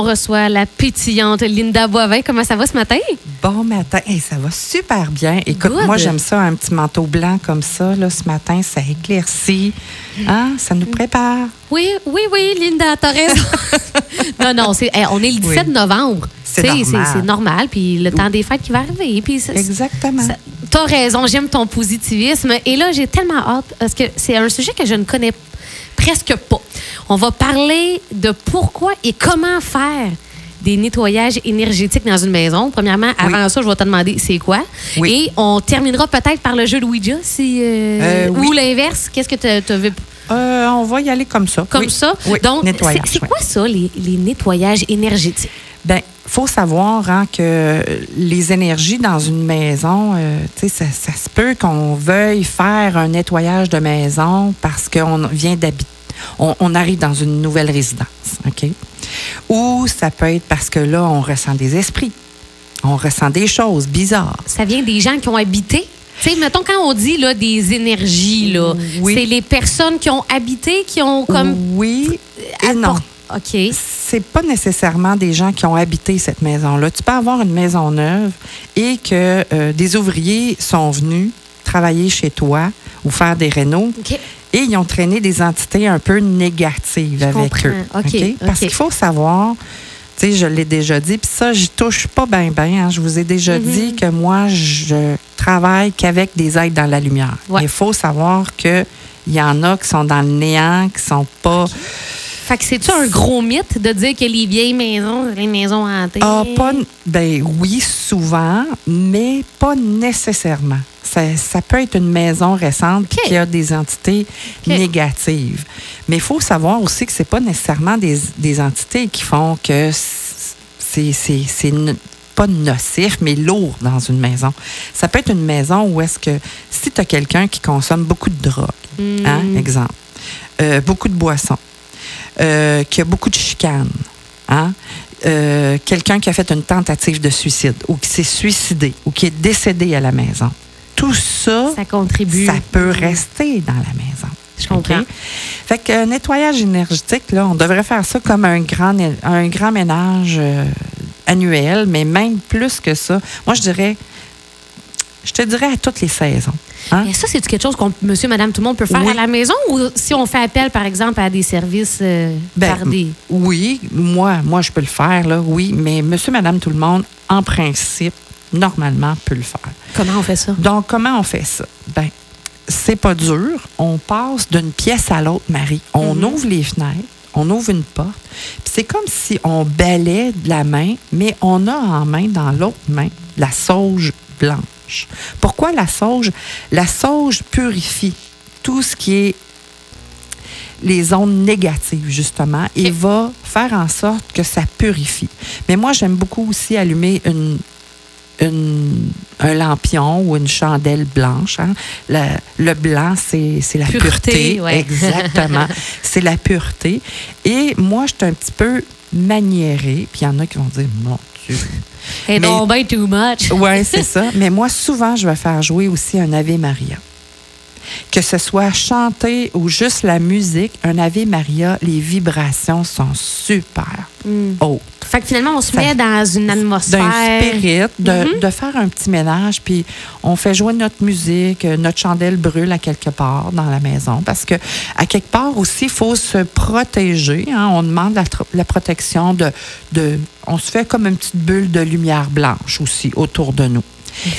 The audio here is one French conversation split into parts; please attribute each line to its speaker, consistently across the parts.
Speaker 1: on reçoit la pétillante Linda Boivin. Comment ça va ce matin?
Speaker 2: Bon matin. Hey, ça va super bien. Écoute,
Speaker 1: Good.
Speaker 2: moi, j'aime ça, un petit manteau blanc comme ça, là, ce matin. Ça éclaircit. Hein? Ça nous prépare.
Speaker 1: Oui, oui, oui, Linda, t'as raison. non, non, c'est, hey, on est le 17
Speaker 2: Oui.
Speaker 1: novembre.
Speaker 2: C'est normal.
Speaker 1: C'est, normal, puis le temps des fêtes qui va arriver. Puis ça-
Speaker 2: Exactement.
Speaker 1: T'as raison, j'aime ton positivisme. Et là, j'ai tellement hâte, parce que c'est un sujet que je ne connais presque pas. On va parler de pourquoi et comment faire des nettoyages énergétiques dans une maison. Premièrement, avant ça, je vais te demander c'est quoi.
Speaker 2: Oui.
Speaker 1: Et on terminera peut-être par le jeu de Ouija, si, euh,
Speaker 2: Euh, oui.
Speaker 1: ou l'inverse. Qu'est-ce que tu veux
Speaker 2: Euh, on va y aller comme ça.
Speaker 1: comme ça? Donc, c'est quoi ça, les, les nettoyages énergétiques?
Speaker 2: Ben, faut savoir hein, que les énergies dans une maison, euh, ça se peut qu'on veuille faire un nettoyage de maison parce qu'on vient d'habiter. On, on arrive dans une nouvelle résidence, OK? Ou ça peut être parce que là, on ressent des esprits. On ressent des choses bizarres.
Speaker 1: Ça vient des gens qui ont habité? Tu sais, mettons, quand on dit là, des énergies, là,
Speaker 2: Oui.
Speaker 1: c'est les personnes qui ont habité, qui ont comme...
Speaker 2: Oui et non.
Speaker 1: OK.
Speaker 2: c'est pas nécessairement des gens qui ont habité cette maison-là. Tu peux avoir une maison neuve et que euh, des ouvriers sont venus travailler chez toi ou faire des rénaux. Et ils ont traîné des entités un peu négatives avec
Speaker 1: comprends.
Speaker 2: eux.
Speaker 1: OK,
Speaker 2: Parce qu'il faut savoir, tu sais, je l'ai déjà dit, puis ça, j'y touche pas bien, bien. Je vous ai déjà
Speaker 1: Mm-hmm.
Speaker 2: dit que moi, je travaille qu'avec des aides dans la lumière.
Speaker 1: Ouais.
Speaker 2: Il faut savoir que il y en a qui sont dans le néant, qui sont pas.
Speaker 1: Fait que c'est-tu un gros mythe de dire que les vieilles maisons, les maisons hantées?
Speaker 2: Ah, pas, ben oui, souvent, mais pas nécessairement. Ça, ça peut être une maison récente qui a des entités négatives. Mais il faut savoir aussi que c'est pas nécessairement des, des entités qui font que c'est pas nocif, mais lourd dans une maison. Ça peut être une maison où est-ce que si tu as quelqu'un qui consomme beaucoup de drogue,
Speaker 1: Hmm.
Speaker 2: hein, exemple, euh, beaucoup de boissons, euh, qui a beaucoup de chicanes, hein, euh, quelqu'un qui a fait une tentative de suicide ou qui s'est suicidé ou qui est décédé à la maison. Tout ça,
Speaker 1: Ça contribue.
Speaker 2: ça peut rester dans la maison.
Speaker 1: Je comprends.
Speaker 2: Fait que euh, nettoyage énergétique, là, on devrait faire ça comme un grand, un grand ménage euh, annuel, mais même plus que ça. Moi, je dirais, je te dirais à toutes les saisons. hein?
Speaker 1: Mais ça, c'est quelque chose qu'on, monsieur, madame, tout le monde peut faire
Speaker 2: Oui.
Speaker 1: à la maison ou si on fait appel, par exemple, à des services euh,
Speaker 2: Ben,
Speaker 1: par des.
Speaker 2: Oui, moi, moi, je peux le faire, là, oui, mais monsieur, madame, tout le monde, en principe, normalement, peut le faire.
Speaker 1: Comment on fait ça?
Speaker 2: Donc, comment on fait ça? Ben, c'est pas dur. On passe d'une pièce à l'autre, Marie. On
Speaker 1: Mhm.
Speaker 2: ouvre les fenêtres, on ouvre une porte. Puis c'est comme si on balaie de la main, mais on a en main, dans l'autre main, la sauge blanche. Pourquoi la sauge? La sauge purifie tout ce qui est les ondes négatives, justement, et va faire en sorte que ça purifie. Mais moi, j'aime beaucoup aussi allumer une, une- un lampion ou une chandelle blanche. hein. Le, le blanc, c'est c'est la
Speaker 1: Pureté,
Speaker 2: pureté.
Speaker 1: ouais.
Speaker 2: Exactement. c'est la pureté. Et moi, je suis un petit peu maniérée. Puis il y en a qui vont dire, mon Dieu.
Speaker 1: Et non, ben too much.
Speaker 2: Oui, c'est ça. Mais moi, souvent, je vais faire jouer aussi un Ave Maria. Que ce soit chanté ou juste la musique, un Ave Maria, les vibrations sont super
Speaker 1: Hmm.
Speaker 2: hautes.
Speaker 1: Fait que finalement, on se met dans une atmosphère.
Speaker 2: d'un spirit, de,
Speaker 1: Mhm.
Speaker 2: de faire un petit ménage, puis on fait jouer notre musique, euh, notre chandelle brûle à quelque part dans la maison, parce que à quelque part aussi, il faut se protéger. hein. On demande la, la protection de, de... On se fait comme une petite bulle de lumière blanche aussi autour de nous.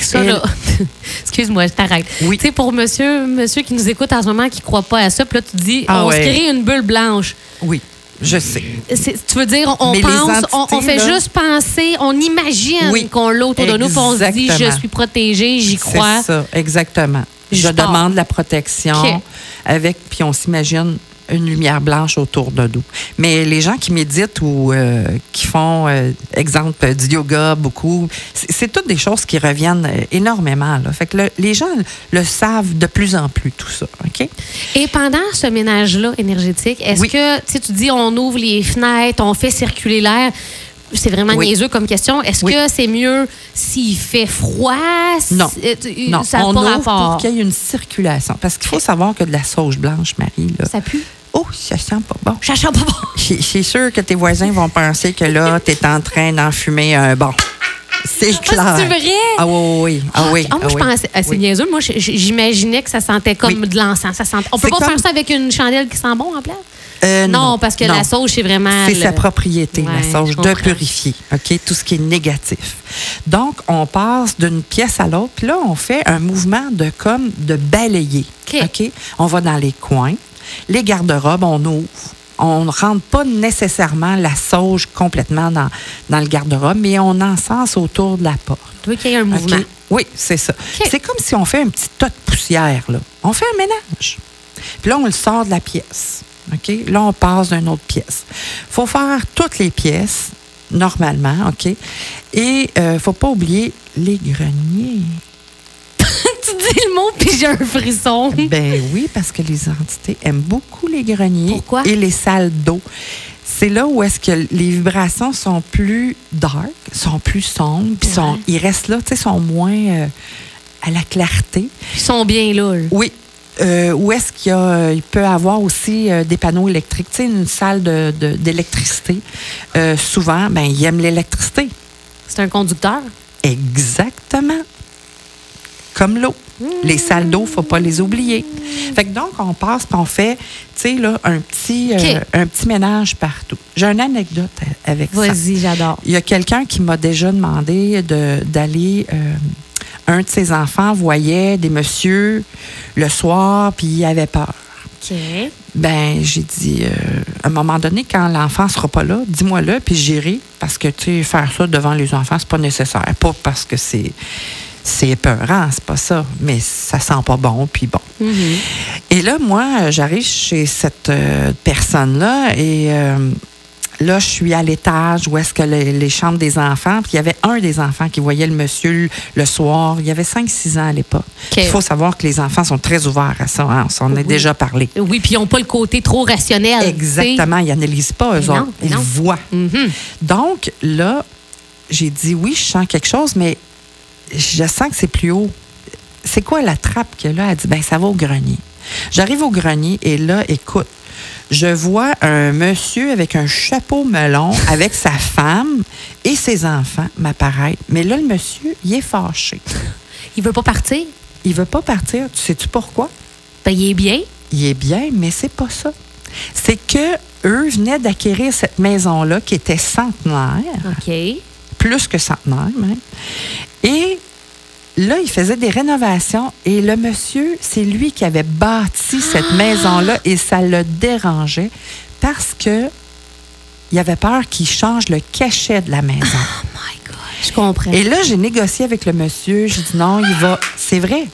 Speaker 1: Ça,
Speaker 2: Et-
Speaker 1: là. Excuse-moi, je t'arrête.
Speaker 2: Oui.
Speaker 1: Tu sais, pour monsieur, monsieur qui nous écoute en ce moment qui ne croit pas à ça, puis là, tu dis,
Speaker 2: Ah
Speaker 1: on
Speaker 2: ouais.
Speaker 1: se crée une bulle blanche.
Speaker 2: Oui, je sais.
Speaker 1: C'est- Tu veux dire, on
Speaker 2: Mais
Speaker 1: pense, on, fait
Speaker 2: là-
Speaker 1: juste penser, on imagine
Speaker 2: Oui,
Speaker 1: qu'on l'a autour de nous, puis on se dit, je suis protégée, j'y
Speaker 2: C'est
Speaker 1: crois.
Speaker 2: ça, exactement.
Speaker 1: Je
Speaker 2: demande la protection avec, puis on s'imagine une lumière blanche autour de nous. Mais les gens qui méditent ou euh, qui font, euh, exemple, du yoga beaucoup, c'est toutes des choses qui reviennent euh, énormément. Là. Fait que le- les gens le savent de plus en plus, tout ça. OK?
Speaker 1: Et pendant ce ménage-là énergétique, est-ce
Speaker 2: Oui.
Speaker 1: que, tu dis, on ouvre les fenêtres, on fait circuler l'air. C'est vraiment
Speaker 2: Oui.
Speaker 1: niaiseux comme question. Est-ce
Speaker 2: Oui.
Speaker 1: que c'est mieux s'il fait froid?
Speaker 2: Non. Non,
Speaker 1: ça
Speaker 2: on
Speaker 1: pas
Speaker 2: ouvre
Speaker 1: rapport.
Speaker 2: pour qu'il y ait une circulation. Parce qu'il faut savoir que de la sauge blanche, Marie, là,
Speaker 1: Ça pue?
Speaker 2: Oh, ça sent pas bon.
Speaker 1: Ça sent pas bon.
Speaker 2: C'est sûr que tes voisins vont penser que là, tu es en train d'en fumer un bon. C'est clair.
Speaker 1: c'est vrai?
Speaker 2: Ah oui, oui, oui. Ah oui.
Speaker 1: Ah, moi,
Speaker 2: ah
Speaker 1: je
Speaker 2: oui.
Speaker 1: pensais. ah, c'est
Speaker 2: Oui.
Speaker 1: niaiseux. Moi, je- je- j'imaginais que ça sentait comme
Speaker 2: Oui.
Speaker 1: de l'encens. Ça sentait... On peut pas
Speaker 2: comme-
Speaker 1: faire ça avec une chandelle qui sent bon en place?
Speaker 2: Euh,
Speaker 1: non, parce que la sauge, c'est vraiment.
Speaker 2: C'est
Speaker 1: le-
Speaker 2: sa propriété,
Speaker 1: Ouais,
Speaker 2: la sauge,
Speaker 1: je
Speaker 2: de purifier, OK? Tout ce qui est négatif. Donc, on passe d'une pièce à l'autre, puis là, on fait un mouvement de comme de balayer.
Speaker 1: OK?
Speaker 2: On va dans les coins. Les garde-robes, on ouvre. On ne rentre pas nécessairement la sauge complètement dans, dans le garde-robe, mais on encense autour de la porte.
Speaker 1: Veux qu'il y ait un mouvement?
Speaker 2: Oui, c'est ça. C'est comme si on fait un petit tas de poussière. Là. On fait un ménage. Puis là, on le sort de la pièce. OK? Là, on passe d'une autre pièce. Il faut faire toutes les pièces, normalement. OK? Et il ne faut pas oublier les greniers.
Speaker 1: Tu dis le mot, puis j'ai un frisson.
Speaker 2: Ben oui, parce que les entités aiment beaucoup les greniers
Speaker 1: Pourquoi?
Speaker 2: et les salles d'eau. C'est là où est-ce que les vibrations sont plus dark, sont plus sombres, puis
Speaker 1: Ouais.
Speaker 2: ils restent là, tu sais, sont moins euh, à la clarté.
Speaker 1: Ils sont bien là. là.
Speaker 2: Oui. Euh, où est-ce qu'il y a, il peut avoir aussi euh, des panneaux électriques, tu sais, une salle de- de- d'électricité. Euh, souvent, ben, ils aiment l'électricité.
Speaker 1: C'est un conducteur?
Speaker 2: Exactement. Comme l'eau. Les salles d'eau, faut pas les oublier. Fait que donc, on passe on fait, tu sais, là, un petit, euh, un petit ménage partout. J'ai une anecdote avec ça.
Speaker 1: Vas-y, j'adore.
Speaker 2: Il y a quelqu'un qui m'a déjà demandé de- d'aller. euh, un de ses enfants voyait des messieurs le soir, puis il avait peur.
Speaker 1: OK.
Speaker 2: Ben, j'ai dit, euh, à un moment donné, quand l'enfant sera pas là, dis-moi-le, puis j'irai, parce que, tu sais, faire ça devant les enfants, c'est pas nécessaire. Pas parce que c'est c'est épeurant, c'est pas ça, mais ça sent pas bon, puis bon.
Speaker 1: Mhm.
Speaker 2: Et là, moi, j'arrive chez cette euh, personne-là et euh, là, je suis à l'étage où est-ce que les, les chambres des enfants, puis il y avait un des enfants qui voyait le monsieur le, le soir. Il y avait 5-6 ans à l'époque. Il faut savoir que les enfants sont très ouverts à ça. hein, on s'en a
Speaker 1: Oui.
Speaker 2: déjà parlé.
Speaker 1: Oui, puis ils n'ont pas le côté trop rationnel.
Speaker 2: Exactement. Ils n'analysent pas, eux
Speaker 1: Mais
Speaker 2: autres. Ils
Speaker 1: non.
Speaker 2: voient.
Speaker 1: Mhm.
Speaker 2: Donc, là, j'ai dit oui, je sens quelque chose, mais je sens que c'est plus haut. C'est quoi la trappe a là? Elle dit, ben ça va au grenier. J'arrive au grenier et là, écoute, je vois un monsieur avec un chapeau melon, avec sa femme et ses enfants m'apparaître. Mais là, le monsieur, il est fâché.
Speaker 1: Il veut pas partir?
Speaker 2: Il veut pas partir. Tu sais-tu pourquoi?
Speaker 1: Ben, il est bien.
Speaker 2: il est bien, mais c'est pas ça. C'est que eux venaient d'acquérir cette maison-là qui était centenaire,
Speaker 1: OK.
Speaker 2: plus que centenaire même. Et là, il faisait des rénovations et le monsieur, c'est lui qui avait bâti cette maison-là et ça le dérangeait parce que il avait peur qu'il change le cachet de la maison.
Speaker 1: Oh my God. Je comprends.
Speaker 2: Et là, j'ai négocié avec le monsieur. J'ai dit non, il va. C'est vrai.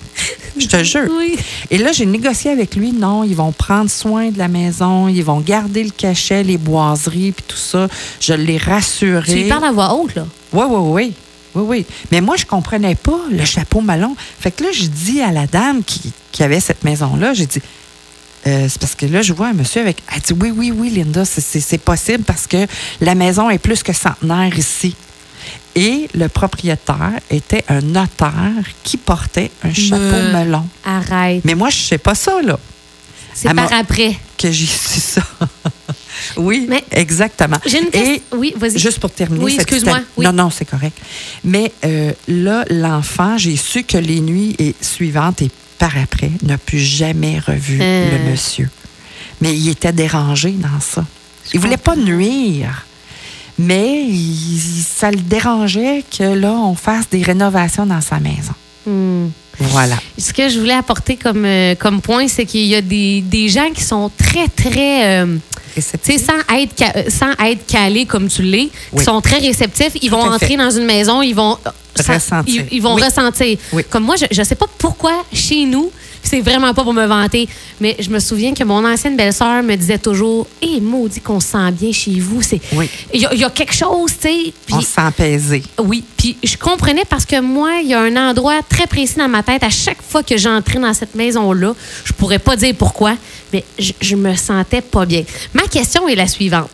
Speaker 2: Je te jure.
Speaker 1: Oui.
Speaker 2: Et là, j'ai négocié avec lui. Non, ils vont prendre soin de la maison. Ils vont garder le cachet, les boiseries, puis tout ça. Je l'ai rassuré.
Speaker 1: Tu lui parles à voix haute, là?
Speaker 2: Oui, oui, oui. Oui, oui. Mais moi, je comprenais pas le chapeau melon. Fait que là, je dis à la dame qui, qui avait cette maison-là, j'ai dit, euh, c'est parce que là, je vois un monsieur avec. Elle dit, oui, oui, oui, Linda, c'est- possible parce que la maison est plus que centenaire ici. Et le propriétaire était un notaire qui portait un chapeau
Speaker 1: Me-
Speaker 2: melon.
Speaker 1: Arrête.
Speaker 2: Mais moi, je sais pas ça, là,
Speaker 1: C'est par après.
Speaker 2: que j'ai su ça. oui,
Speaker 1: Mais-
Speaker 2: exactement.
Speaker 1: J'ai une
Speaker 2: Et
Speaker 1: question. Oui, vas-y.
Speaker 2: Juste pour terminer.
Speaker 1: Oui, excuse-moi, oui.
Speaker 2: Non, non, c'est correct. Mais euh, là, l'enfant, j'ai su que les nuits et- suivantes et par après, n'a plus jamais revu
Speaker 1: Euh.
Speaker 2: le monsieur. Mais il était dérangé dans ça. Il voulait pas nuire. Mais il- ça le dérangeait que là, on fasse des rénovations dans sa maison.
Speaker 1: Hmm.
Speaker 2: Voilà.
Speaker 1: Ce que je voulais apporter comme, euh, comme point, c'est qu'il y a des, des gens qui sont très, très. euh, sais, sans être, euh, sans être calés comme tu l'es, qui
Speaker 2: Oui.
Speaker 1: sont très réceptifs. Ils vont entrer dans une maison, ils vont.
Speaker 2: Ressentir.
Speaker 1: Ils, ils vont
Speaker 2: Oui.
Speaker 1: ressentir.
Speaker 2: Oui.
Speaker 1: Comme moi, je ne sais pas pourquoi chez nous, c'est vraiment pas pour me vanter, mais je me souviens que mon ancienne belle-sœur me disait toujours Hé, maudit qu'on se sent bien chez vous. C'est-
Speaker 2: Oui.
Speaker 1: Il y, a- il y a quelque chose, tu sais.
Speaker 2: On se sent apaisé.
Speaker 1: oui, puis je comprenais parce que moi, il y a un endroit très précis dans ma tête. À chaque fois que j'entrais dans cette maison-là, je pourrais pas dire pourquoi, mais je, je me sentais pas bien. Ma question est la suivante.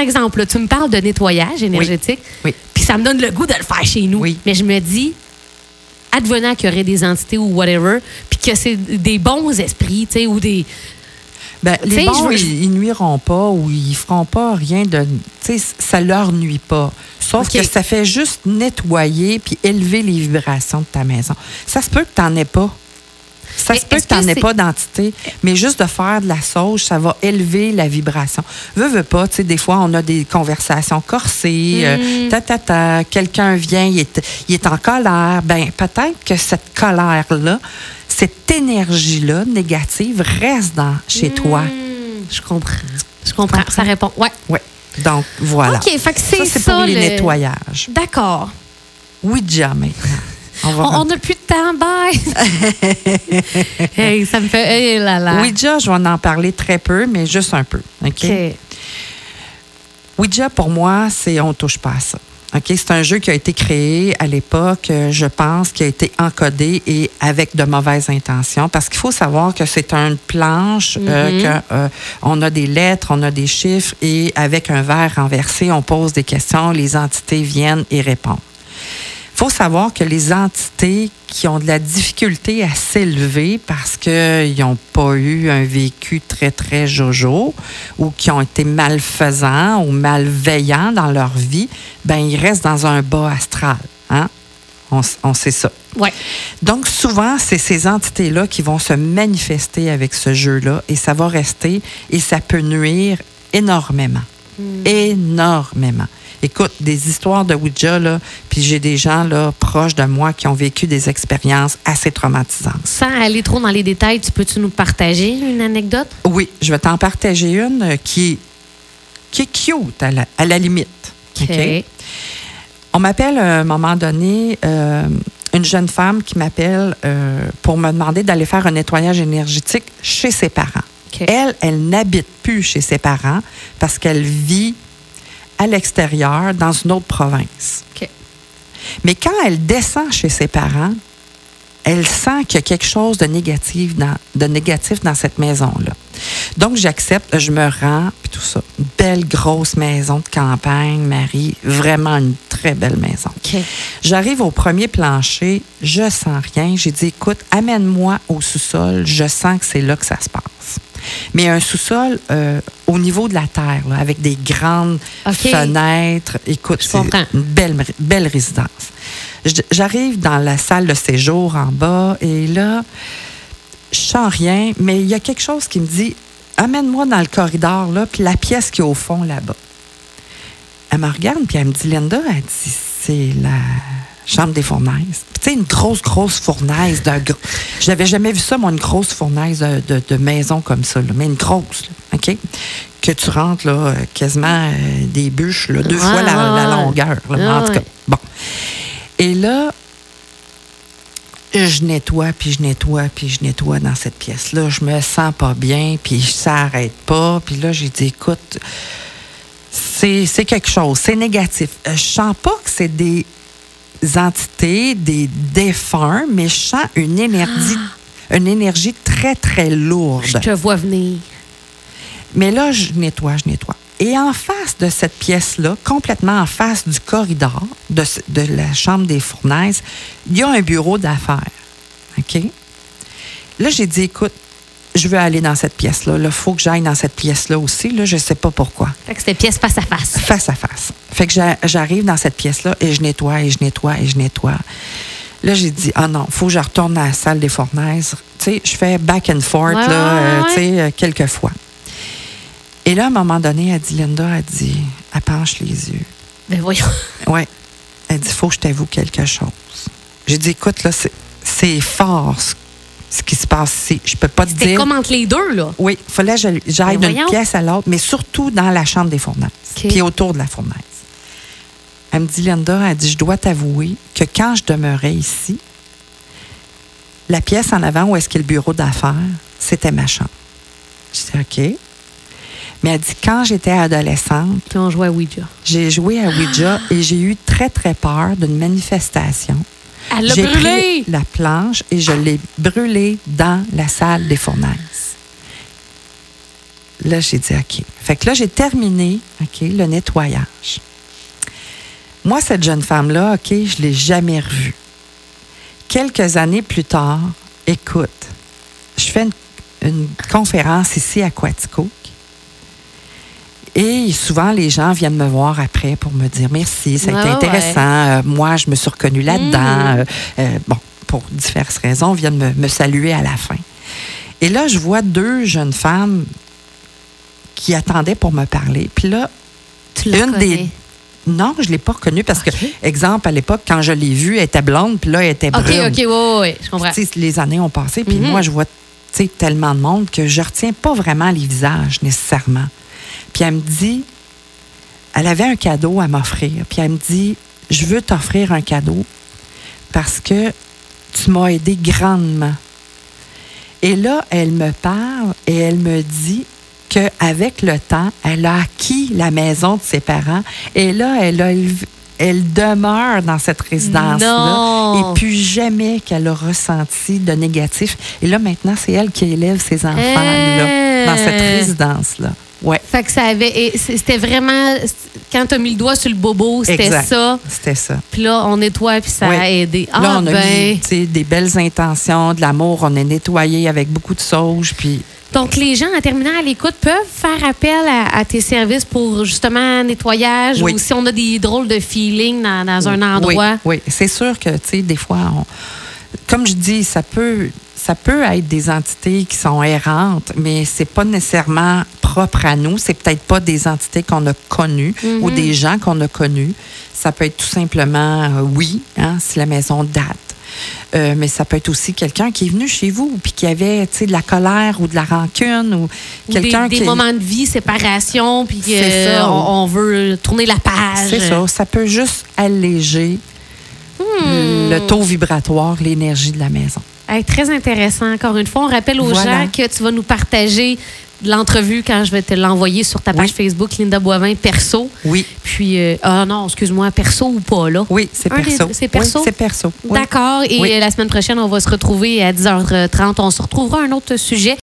Speaker 1: Par exemple, là, tu me parles de nettoyage énergétique,
Speaker 2: Oui.
Speaker 1: puis ça me donne le goût de le faire chez nous.
Speaker 2: Oui.
Speaker 1: Mais je me dis, advenant qu'il y aurait des entités ou whatever, puis que c'est des bons esprits, tu sais, ou des...
Speaker 2: Ben, les bons,
Speaker 1: veux-
Speaker 2: ils, ils nuiront pas ou ils feront pas rien de. Tu sais, ça leur nuit pas. Sauf que ça fait juste nettoyer puis élever les vibrations de ta maison. Ça se peut que tu n'en aies pas. Ça se peut que tu n'en aies pas d'entité, mais juste de faire de la sauge, ça va élever la vibration. Veux, veux pas, tu sais, des fois, on a des conversations corsées, euh,
Speaker 1: Mm.
Speaker 2: ta, ta, ta, quelqu'un vient, il est, il est en colère. Ben, peut-être que cette colère-là, cette énergie-là négative reste dans, chez toi.
Speaker 1: Hmm, Je comprends. Je comprends. Ça répond. Ouais.
Speaker 2: Oui. Donc, voilà.
Speaker 1: OK, fait que c'est
Speaker 2: ça, c'est pour les
Speaker 1: le-
Speaker 2: nettoyages.
Speaker 1: D'accord.
Speaker 2: Ouija maintenant. On va
Speaker 1: On n'a plus de temps. Bye. hey, ça me fait. Hey là là.
Speaker 2: Ouija, je vais en parler très peu, mais juste un peu. OK? Ouija, pour moi, c'est on touche pas à ça. OK? C'est un jeu qui a été créé à l'époque, euh, je pense, qui a été encodé et avec de mauvaises intentions. Parce qu'il faut savoir que c'est une planche, euh, que, euh, on a des lettres, on a des chiffres et avec un verre renversé, on pose des questions, les entités viennent et répondent. Il faut savoir que les entités qui ont de la difficulté à s'élever parce qu'ils n'ont pas eu un vécu très, très jojo ou qui ont été malfaisants ou malveillants dans leur vie, ben ils restent dans un bas astral. Hein? On, on sait ça.
Speaker 1: Ouais.
Speaker 2: Donc, souvent, c'est ces entités-là qui vont se manifester avec ce jeu-là et ça va rester et ça peut nuire énormément. Énormément. Écoute, des histoires de Ouija, là, puis j'ai des gens là, proches de moi qui ont vécu des expériences assez traumatisantes.
Speaker 1: Sans aller trop dans les détails, tu peux-tu nous partager une anecdote?
Speaker 2: Oui, je vais t'en partager une euh, qui est, qui est cute à la, à la limite. On m'appelle à un moment donné, euh, une jeune femme qui m'appelle euh, pour me demander d'aller faire un nettoyage énergétique chez ses parents. Elle, elle n'habite plus chez ses parents parce qu'elle vit à l'extérieur dans une autre province. Mais quand elle descend chez ses parents, elle sent qu'il y a quelque chose de négatif dans, de négatif dans cette maison-là. Donc, j'accepte, je me rends, puis tout ça. Une belle grosse maison de campagne, Marie. Vraiment une très belle maison. J'arrive au premier plancher, je sens rien. J'ai dit, écoute, amène-moi au sous-sol. Je sens que c'est là que ça se passe. Mais un sous-sol euh, au niveau de la terre, là, avec des grandes fenêtres. Écoute, c'est une belle, belle résidence. J'arrive dans la salle de séjour en bas et là, je sens rien, mais il y a quelque chose qui me dit amène-moi dans le corridor, là, puis la pièce qui est au fond là-bas. Elle me regarde, puis elle me dit Linda, elle dit c'est la chambre des fournaises. Puis, Tu sais, une grosse, grosse fournaise. d'un gros- Je n'avais jamais vu ça, moi, une grosse fournaise de, de- de maison comme ça, là, mais une grosse, là, OK? Que tu rentres, là, euh, quasiment euh, des bûches, là, deux fois la, longueur. là, en tout cas, bon. Et là, je nettoie, puis je nettoie, puis je nettoie dans cette pièce-là. Je me sens pas bien, puis ça arrête pas. Puis là, j'ai dit, écoute, c'est c'est quelque chose, c'est négatif. Euh, Je sens pas que c'est des entités, des défunts, mais je sens une énergie, une énergie très, très lourde.
Speaker 1: Je te vois venir.
Speaker 2: Mais là, je nettoie, je nettoie. Et en face de cette pièce-là, complètement en face du corridor de la chambre des fournaises, il y a un bureau d'affaires. OK? Là, j'ai dit, écoute, je veux aller dans cette pièce-là. Il faut que j'aille dans cette pièce-là aussi. Là, je ne sais pas pourquoi.
Speaker 1: Fait que c'était pièce face à face.
Speaker 2: Face à face. Fait que j'a- j'arrive dans cette pièce-là et je nettoie et je nettoie et je nettoie. Là, j'ai dit, ah non, faut que je retourne à la salle des fournaises. Tu sais, je fais back and forth,
Speaker 1: Ouais,
Speaker 2: là,
Speaker 1: ouais,
Speaker 2: euh,
Speaker 1: ouais.
Speaker 2: tu sais, euh, quelques fois. Et là, à un moment donné, elle dit, Linda, elle dit, elle penche les yeux.
Speaker 1: Ben voyons.
Speaker 2: Ouais. Elle dit, faut que je t'avoue quelque chose. J'ai dit, écoute, là, c'est- fort ce, ce qui se passe ici. Je peux pas te dire.
Speaker 1: comme entre les deux, là.
Speaker 2: Oui, il fallait que j'aille
Speaker 1: Ben
Speaker 2: d'une pièce à l'autre, mais surtout dans la chambre des fournaises,
Speaker 1: OK.
Speaker 2: puis autour de la fournaise. Elle me dit, Linda, elle dit, je dois t'avouer que quand je demeurais ici, la pièce en avant où est-ce qu'il y a le bureau d'affaires, c'était ma chambre. Je dis, OK. Mais elle dit, quand j'étais adolescente,
Speaker 1: Puis on jouait à Ouija.
Speaker 2: j'ai joué à Ouija et j'ai eu très, très peur d'une manifestation.
Speaker 1: Elle l'a
Speaker 2: J'ai
Speaker 1: brûlé!
Speaker 2: pris la planche et je l'ai brûlée dans la salle des fournaises. Là, j'ai dit OK. Fait que là, j'ai terminé OK, le nettoyage. Moi, cette jeune femme-là, OK, je ne l'ai jamais revue. Quelques années plus tard, écoute, je fais une- une conférence ici à Quaticook. Et souvent, les gens viennent me voir après pour me dire merci, ça a été
Speaker 1: Ah ouais.
Speaker 2: intéressant. Euh, moi, je me suis reconnue là-dedans.
Speaker 1: Mm.
Speaker 2: Euh, euh, bon, pour diverses raisons, viennent me, me saluer à la fin. Et là, je vois deux jeunes femmes qui attendaient pour me parler. Puis là, une des. Non, je ne l'ai pas reconnue parce
Speaker 1: Ok.
Speaker 2: que, exemple, à l'époque, quand je l'ai vue, elle était blonde, puis là, elle était
Speaker 1: OK,
Speaker 2: brune.
Speaker 1: OK, oui, oui, oui, je comprends.
Speaker 2: Les années ont passé, puis
Speaker 1: Mhm.
Speaker 2: moi, je vois tellement de monde que je retiens pas vraiment les visages nécessairement. Puis elle me dit, elle avait un cadeau à m'offrir. Puis elle me dit, je veux t'offrir un cadeau parce que tu m'as aidé grandement. Et là, elle me parle et elle me dit qu'avec le temps, elle a acquis la maison de ses parents et là, elle, a elle demeure dans cette résidence-là et plus jamais qu'elle a ressenti de négatif. Et là, maintenant, c'est elle qui élève ses enfants là, dans cette résidence-là. Ouais,
Speaker 1: Fait que ça avait. C'était vraiment. Quand tu as mis le doigt sur le bobo, c'était ça?
Speaker 2: C'était ça.
Speaker 1: Puis là, on nettoie, puis ça
Speaker 2: Oui.
Speaker 1: a aidé. Ah,
Speaker 2: là, on a
Speaker 1: ben.
Speaker 2: mis tu sais, des belles intentions, de l'amour. On est nettoyé avec beaucoup de sauge. Puis
Speaker 1: Donc, les gens, en terminant à l'écoute, peuvent faire appel à, à tes services pour justement nettoyage
Speaker 2: Oui.
Speaker 1: ou si on a des drôles de feeling dans, dans un endroit.
Speaker 2: Oui, c'est sûr que, tu sais, des fois, on- comme je dis, ça peut, ça peut être des entités qui sont errantes, mais c'est pas nécessairement propre à nous. C'est peut-être pas des entités qu'on a connues
Speaker 1: Mhm.
Speaker 2: ou des gens qu'on a connus. Ça peut être tout simplement, euh, oui, hein, si la maison date. Euh, mais ça peut être aussi quelqu'un qui est venu chez vous puis qui avait tu sais, de la colère ou de la rancune ou
Speaker 1: Ou
Speaker 2: quelqu'un
Speaker 1: des, des
Speaker 2: qui
Speaker 1: moments de vie, séparation, puis euh,
Speaker 2: ça.
Speaker 1: on, on veut tourner la page.
Speaker 2: C'est ça, ça peut juste alléger
Speaker 1: Hmm.
Speaker 2: le taux vibratoire, l'énergie de la maison.
Speaker 1: Hey, très intéressant. Encore une fois, on rappelle aux
Speaker 2: Voilà.
Speaker 1: gens que tu vas nous partager l'entrevue quand je vais te l'envoyer sur ta page
Speaker 2: Oui.
Speaker 1: Facebook, Linda Boivin, perso.
Speaker 2: Oui,
Speaker 1: Puis, euh, ah non, excuse-moi, perso ou pas, là?
Speaker 2: oui, c'est perso.
Speaker 1: c'est perso?
Speaker 2: Oui, c'est perso.
Speaker 1: D'accord. Et
Speaker 2: Oui.
Speaker 1: euh, la semaine prochaine, on va se retrouver à 10h30. On se retrouvera à un autre sujet.